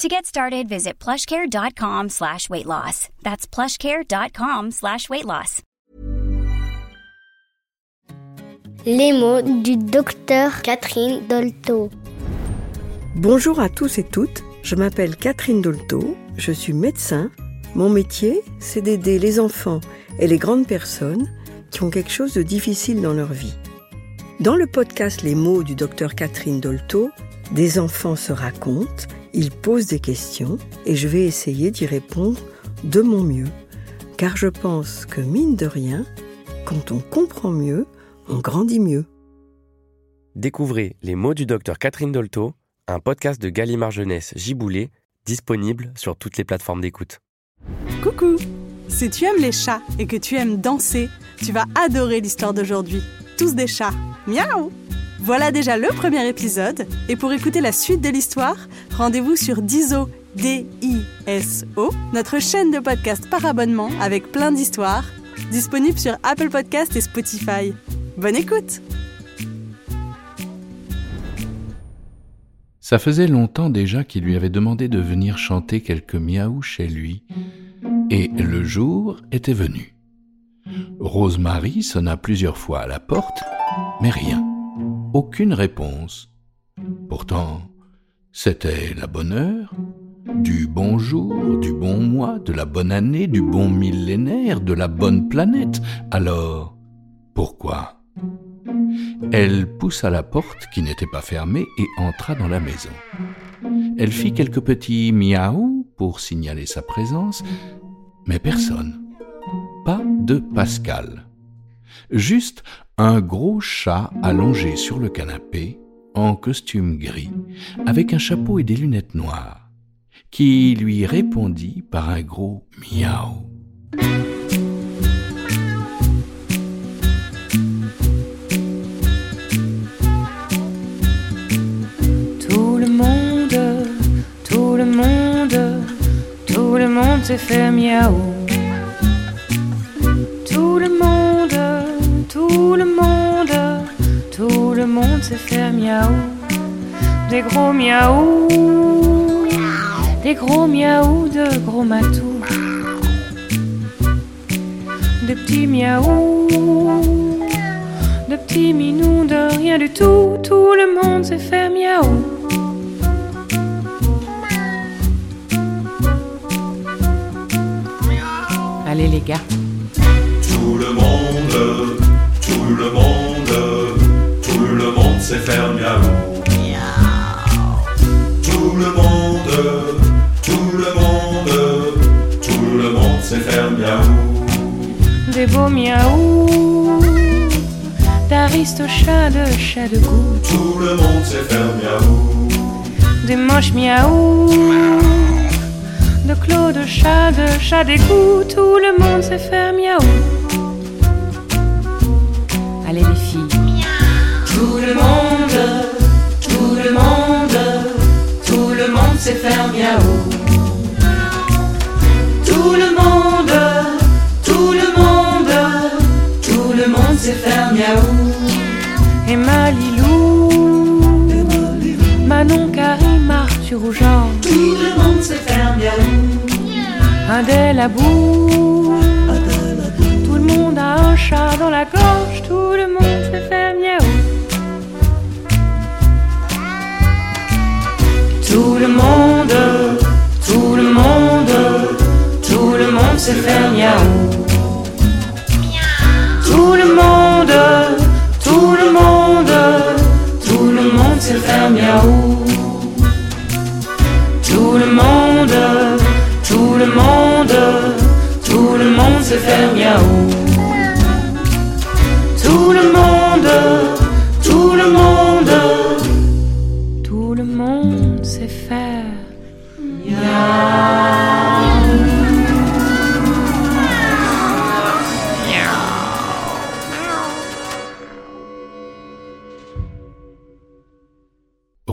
To get started, visit plushcare.com slash weight loss. That's plushcare.com slash weight loss. Les mots du docteur Catherine Dolto. Bonjour à tous et toutes, je m'appelle Catherine Dolto, je suis médecin. Mon métier, c'est d'aider les enfants et les grandes personnes qui ont quelque chose de difficile dans leur vie. Dans le podcast Les mots du docteur Catherine Dolto, des enfants se racontent, ils posent des questions et je vais essayer d'y répondre de mon mieux. Car je pense que mine de rien, quand on comprend mieux, on grandit mieux. Découvrez Les mots du docteur Catherine Dolto, un podcast de Gallimard Jeunesse Giboulé, disponible sur toutes les plateformes d'écoute. Coucou Si tu aimes les chats et que tu aimes danser, tu vas adorer l'histoire d'aujourd'hui. Tous des chats. Miaou Voilà déjà le premier épisode, et pour écouter la suite de l'histoire, rendez-vous sur Diso, D-I-S-O, notre chaîne de podcast par abonnement avec plein d'histoires, disponible sur Apple Podcast et Spotify. Bonne écoute Ça faisait longtemps déjà qu'il lui avait demandé de venir chanter quelques miaou chez lui, et le jour était venu. Rosemary sonna plusieurs fois à la porte, mais rien, aucune réponse. Pourtant, c'était la bonne heure, du bon jour, du bon mois, de la bonne année, du bon millénaire, de la bonne planète. Alors, pourquoi? Elle poussa la porte qui n'était pas fermée et entra dans la maison. Elle fit quelques petits miaou pour signaler sa présence, mais personne. Pas de Pascal. Juste un gros chat allongé sur le canapé, en costume gris, avec un chapeau et des lunettes noires, qui lui répondit par un gros miaou. Tout le monde, tout le monde, tout le monde s'est fait miaou. S'est fait miaou. Des gros miaou, des gros miaou de gros matous. De petits miaou, de petits minous de rien du tout. Tout le monde s'est fait miaou. Allez les gars. Sait faire miaou. Tout le monde, tout le monde, tout le monde sait faire miaou. Des beaux miaou, d'aristochats de chats de goût. Tout le monde sait faire miaou. Des moches miaou, de clos de chat, de chat d'égout. Tout le monde sait faire miaou. Allez les filles. Tout le monde, tout le monde, tout le monde sait faire miaou. Tout le monde, tout le monde, tout le monde sait faire miaou. Et Malilou, Manon, Karim, Arthur Jean, Tout le monde sait faire miaou. Adèle Abou. Tout le monde a un chat dans la gorge, tout le monde sait faire miaou. Tout le monde, tout le monde, tout le monde se faire miaou. Tout le monde, tout le monde, tout le monde se faire miaou.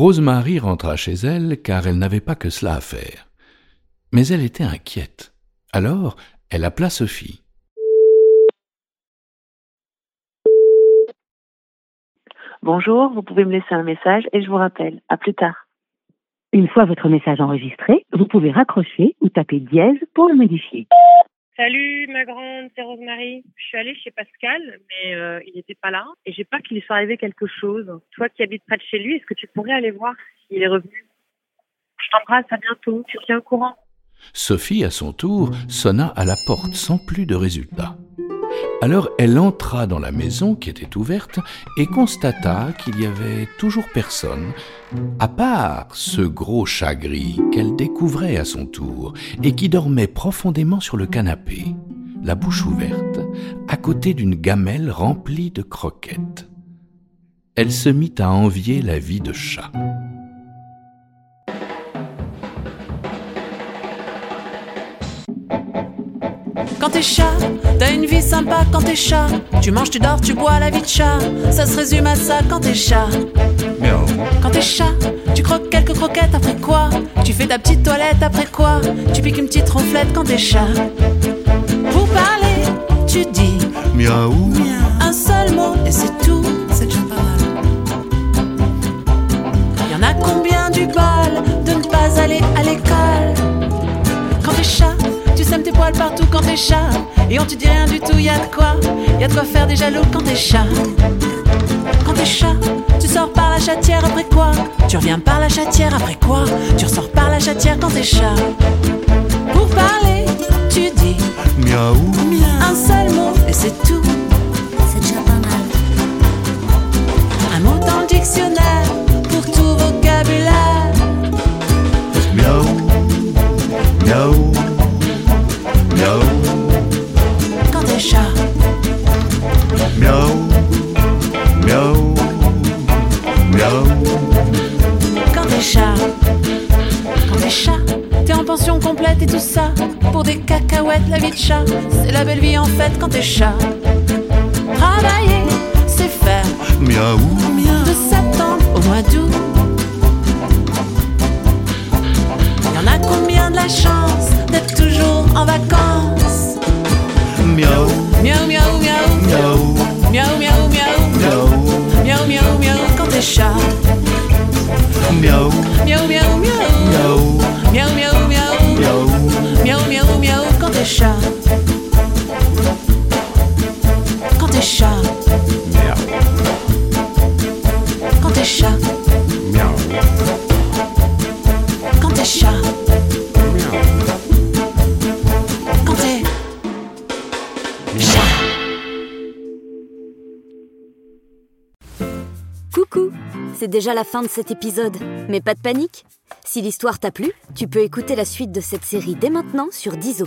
Rosemary rentra chez elle car elle n'avait pas que cela à faire. Mais elle était inquiète. Alors, elle appela Sophie. Bonjour, vous pouvez me laisser un message et je vous rappelle. À plus tard. Une fois votre message enregistré, vous pouvez raccrocher ou taper dièse pour le modifier. Salut ma grande, c'est Rosemary. Je suis allée chez Pascal, mais euh, il n'était pas là et j'ai peur qu'il lui soit arrivé quelque chose. Toi qui habites près de chez lui, est-ce que tu pourrais aller voir s'il est revenu? Je t'embrasse, à bientôt. Tu tiens au courant. Sophie, à son tour, sonna à la porte sans plus de résultat. Alors elle entra dans la maison qui était ouverte et constata qu'il y avait toujours personne, à part ce gros chat gris qu'elle découvrait à son tour et qui dormait profondément sur le canapé, la bouche ouverte, à côté d'une gamelle remplie de croquettes. Elle se mit à envier la vie de chat. Quand t'es chat, t'as une vie sympa quand t'es chat. Tu manges, tu dors, tu bois la vie de chat. Ça se résume à ça quand t'es chat. Quand t'es chat, tu croques quelques croquettes après quoi? Tu fais ta petite toilette après quoi? Tu piques une petite ronflette quand t'es chat. Pour parler, tu dis Miaou. un seul mot et c'est tout. Partout quand t'es chat. Et on te dit rien du tout, y a de quoi. Y a de quoi faire des jaloux quand t'es chat. Quand t'es chat, tu sors par la chatière après quoi? Tu reviens par la chatière après quoi? Tu ressors par la chatière quand t'es chat. Pour parler, tu dis Miaou. un seul mot et c'est tout. C'est déjà pas mal. Un mot dans le dictionnaire pour tout vocabulaire. Pour des cacahuètes, la vie de chat, c'est la belle vie en fait quand t'es chat. Travailler, c'est faire Miaou. de septembre au mois d'août. Y'en a combien de la chance d'être toujours en vacances? Miaou. Miaou, miaou, miaou, Miaou. miaou, miaou, miaou, Miaou. miaou, miaou, miaou, quand t'es chat. Miaou. Miaou, miaou, miaou, Miaou. Quand t'es chat. Quand t'es chat, quand t'es chat, quand t'es chat, quand t'es Coucou C'est déjà la fin de cet épisode, mais pas de panique. Si l'histoire t'a plu, tu peux écouter la suite de cette série dès maintenant sur Dizo.